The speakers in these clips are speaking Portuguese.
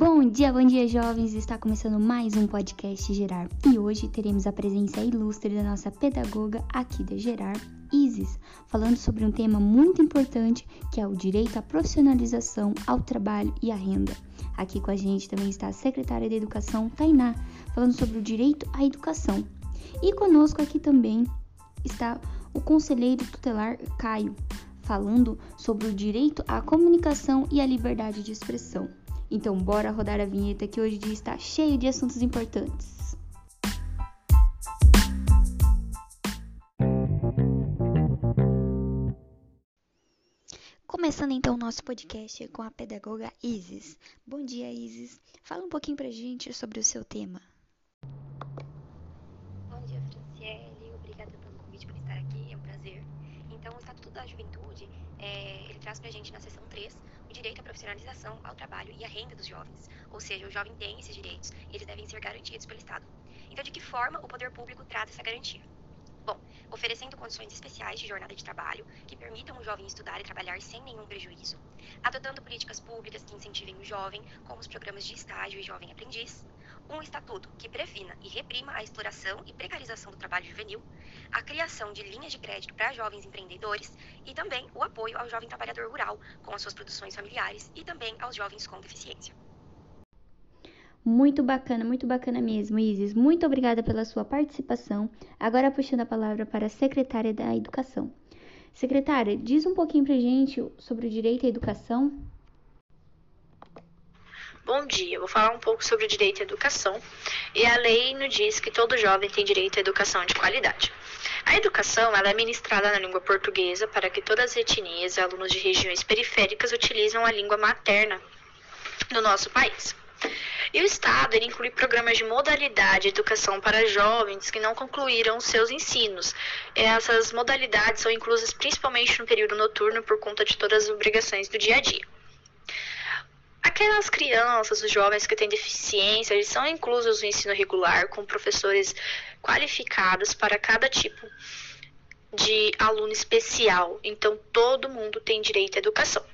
Bom dia, bom dia, jovens! Está começando mais um podcast Gerar e hoje teremos a presença ilustre da nossa pedagoga aqui da Gerar, Isis, falando sobre um tema muito importante que é o direito à profissionalização, ao trabalho e à renda. Aqui com a gente também está a secretária de Educação, Tainá, falando sobre o direito à educação. E conosco aqui também está o conselheiro tutelar Caio, falando sobre o direito à comunicação e à liberdade de expressão. Então, bora rodar a vinheta que hoje o dia está cheio de assuntos importantes. Começando então o nosso podcast com a pedagoga Isis. Bom dia, Isis. Fala um pouquinho pra gente sobre o seu tema. Bom dia, Franciele. Obrigada pelo convite por estar aqui. É um prazer. Então, o Estatuto da Juventude, é, ele traz pra gente na seção 3 o direito à profissionalização, ao trabalho e à renda dos jovens. Ou seja, o jovem tem esses direitos e eles devem ser garantidos pelo Estado. Então, de que forma o poder público trata essa garantia? Bom, oferecendo condições especiais de jornada de trabalho que permitam o jovem estudar e trabalhar sem nenhum prejuízo, adotando políticas públicas que incentivem o jovem, como os programas de estágio e jovem aprendiz, um estatuto que previna e reprima a exploração e precarização do trabalho juvenil, a criação de linhas de crédito para jovens empreendedores e também o apoio ao jovem trabalhador rural com as suas produções familiares e também aos jovens com deficiência. Muito bacana, muito bacana mesmo, Isis. Muito obrigada pela sua participação. Agora puxando a palavra para a secretária da Educação. Secretária, diz um pouquinho pra gente sobre o direito à educação. Bom dia, vou falar um pouco sobre o direito à educação. E a lei nos diz que todo jovem tem direito à educação de qualidade. A educação é ministrada na língua portuguesa para que todas as etnias e alunos de regiões periféricas utilizem a língua materna do nosso país. E o Estado inclui programas de modalidade de educação para jovens que não concluíram seus ensinos. Essas modalidades são inclusas principalmente no período noturno por conta de todas as obrigações do dia a dia. Aquelas crianças, os jovens que têm deficiência, eles são inclusos no ensino regular com professores qualificados para cada tipo de aluno especial. Então, todo mundo tem direito à educação.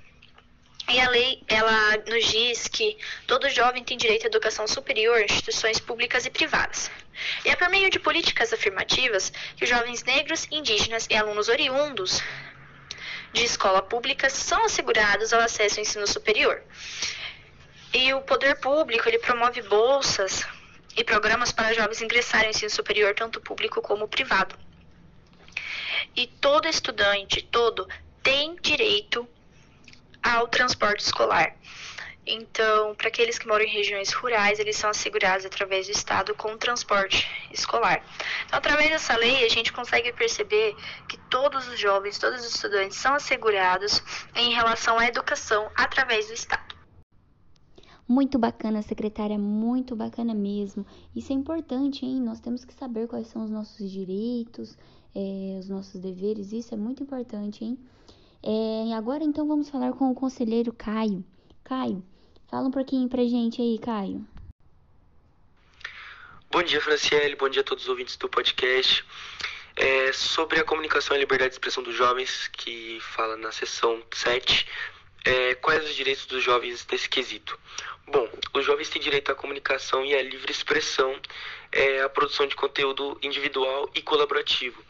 E a lei, ela nos diz que todo jovem tem direito à educação superior em instituições públicas e privadas. E é por meio de políticas afirmativas que jovens negros, indígenas e alunos oriundos de escola pública são assegurados ao acesso ao ensino superior. E o poder público, ele promove bolsas e programas para jovens ingressarem no ensino superior, tanto público como privado. E todo estudante, todo, tem direito ao transporte escolar. Então, para aqueles que moram em regiões rurais, eles são assegurados através do Estado com transporte escolar. Então, através dessa lei, a gente consegue perceber que todos os jovens, todos os estudantes são assegurados em relação à educação através do Estado. Muito bacana, secretária, muito bacana mesmo. Isso é importante, hein? Nós temos que saber quais são os nossos direitos, é, os nossos deveres, isso é muito importante, hein? É, agora então vamos falar com o conselheiro Caio. Caio, fala um pouquinho pra gente aí, Caio. Bom dia, Franciele. Bom dia a todos os ouvintes do podcast. É, sobre a comunicação e liberdade de expressão dos jovens, que fala na seção 7, é, quais os direitos dos jovens nesse quesito? Bom, os jovens têm direito à comunicação e à livre expressão, é, à produção de conteúdo individual e colaborativo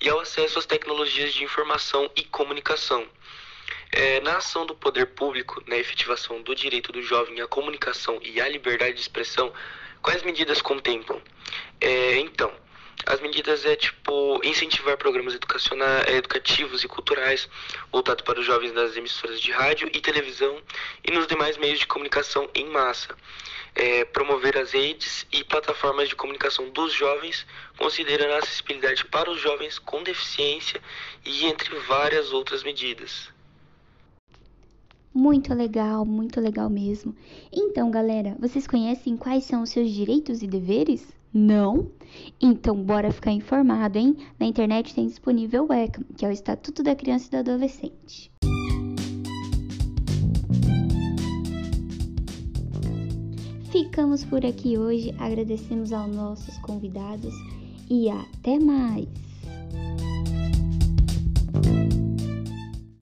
e ao acesso às tecnologias de informação e comunicação. É, na ação do poder público, na efetivação do direito do jovem à comunicação e à liberdade de expressão, quais medidas contemplam? É, então, as medidas é tipo incentivar programas educacionais, educativos e culturais voltados para os jovens nas emissoras de rádio e televisão e nos demais meios de comunicação em massa é, promover as redes e plataformas de comunicação dos jovens, considerando a acessibilidade para os jovens com deficiência e entre várias outras medidas. Muito legal, muito legal mesmo. Então, galera, vocês conhecem quais são os seus direitos e deveres? Não? Então, bora ficar informado, hein? Na internet tem disponível o ECA, que é o Estatuto da Criança e do Adolescente. Ficamos por aqui hoje, agradecemos aos nossos convidados e até mais!